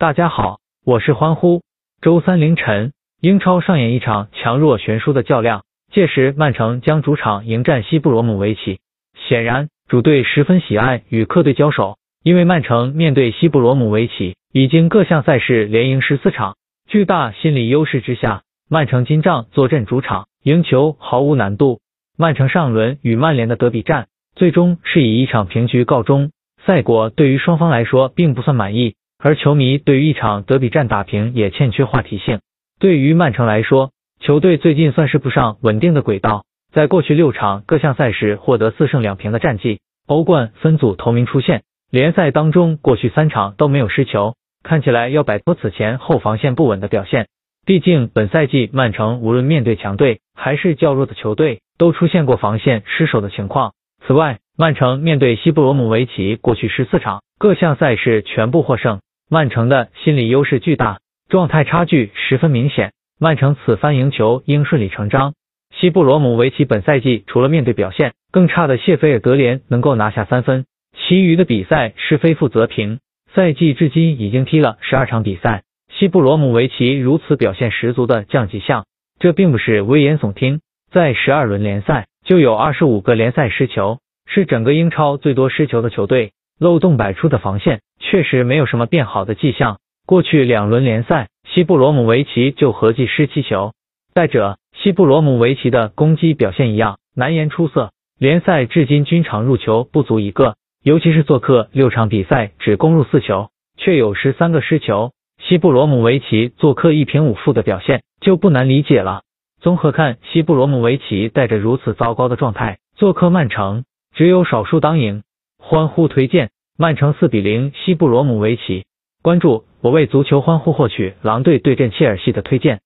大家好，我是欢呼。周三凌晨，英超上演一场强弱悬殊的较量，届时曼城将主场迎战西布罗姆维奇。显然，主队十分喜爱与客队交手，因为曼城面对西布罗姆维奇已经各项赛事连赢十四场，巨大心理优势之下，曼城金帐坐镇主场，赢球毫无难度。曼城上轮与曼联的德比战，最终是以一场平局告终，赛果对于双方来说并不算满意，而球迷对于一场德比战打平也欠缺话题性。对于曼城来说，球队最近算是不上稳定的轨道，在过去六场各项赛事获得四胜两平的战绩，欧冠分组头名出现，联赛当中过去三场都没有失球，看起来要摆脱此前后防线不稳的表现。毕竟本赛季曼城无论面对强队还是较弱的球队。都出现过防线失守的情况。此外，曼城面对西布罗姆维奇，过去十四场各项赛事全部获胜，曼城的心理优势巨大，状态差距十分明显。曼城此番赢球应顺理成章。西布罗姆维奇本赛季除了面对表现更差的谢菲尔德联能够拿下三分，其余的比赛是非负则平。赛季至今已经踢了十二场比赛，西布罗姆维奇如此表现十足的降级项，这并不是危言耸听。在十二轮联赛就有二十五个联赛失球，是整个英超最多失球的球队，漏洞百出的防线确实没有什么变好的迹象。过去两轮联赛，西布罗姆维奇就合计失七球。再者，西布罗姆维奇的攻击表现一样难言出色，联赛至今均场入球不足一个，尤其是做客六场比赛只攻入四球，却有十三个失球。西布罗姆维奇做客一平五负的表现就不难理解了。综合看，西布罗姆维奇带着如此糟糕的状态做客曼城，只有少数当赢。欢呼推荐曼城四比零西布罗姆维奇。关注我为足球欢呼获取狼队对阵切尔西的推荐。